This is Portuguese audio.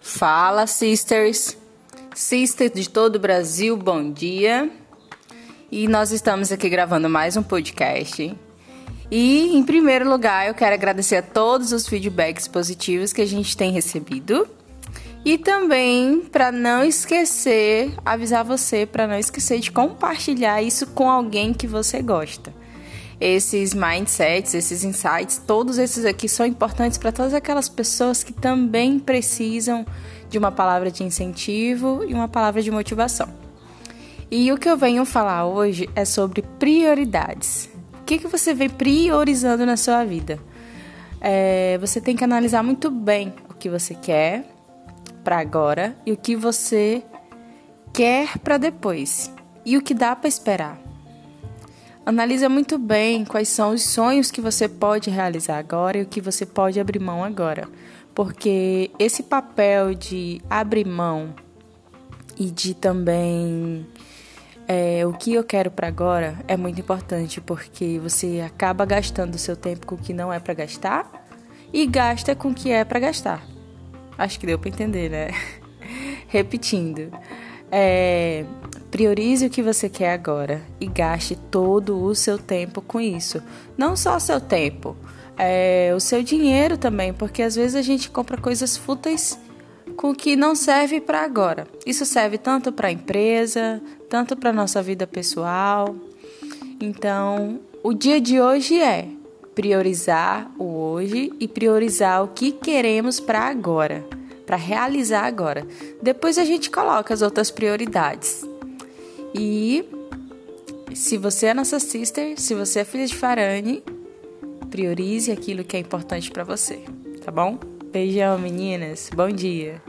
Fala, sisters! Sisters de todo o Brasil, bom dia! E nós estamos aqui gravando mais um podcast. E, em primeiro lugar, eu quero agradecer a todos os feedbacks positivos que a gente tem recebido. E também, para não esquecer, avisar você para não esquecer de compartilhar isso com alguém que você gosta esses mindsets, esses insights, todos esses aqui são importantes para todas aquelas pessoas que também precisam de uma palavra de incentivo e uma palavra de motivação. E o que eu venho falar hoje é sobre prioridades. O que, que você vem priorizando na sua vida? É, você tem que analisar muito bem o que você quer para agora e o que você quer para depois e o que dá para esperar. Analisa muito bem quais são os sonhos que você pode realizar agora e o que você pode abrir mão agora. Porque esse papel de abrir mão e de também é, o que eu quero para agora é muito importante porque você acaba gastando o seu tempo com o que não é para gastar e gasta com o que é para gastar. Acho que deu para entender, né? Repetindo, é, Priorize o que você quer agora e gaste todo o seu tempo com isso. Não só seu tempo, é, o seu dinheiro também, porque às vezes a gente compra coisas fúteis com que não serve para agora. Isso serve tanto para a empresa, tanto para nossa vida pessoal. Então, o dia de hoje é priorizar o hoje e priorizar o que queremos para agora, para realizar agora. Depois a gente coloca as outras prioridades. E se você é nossa sister, se você é filha de Farane, priorize aquilo que é importante para você, tá bom? Beijão, meninas. Bom dia.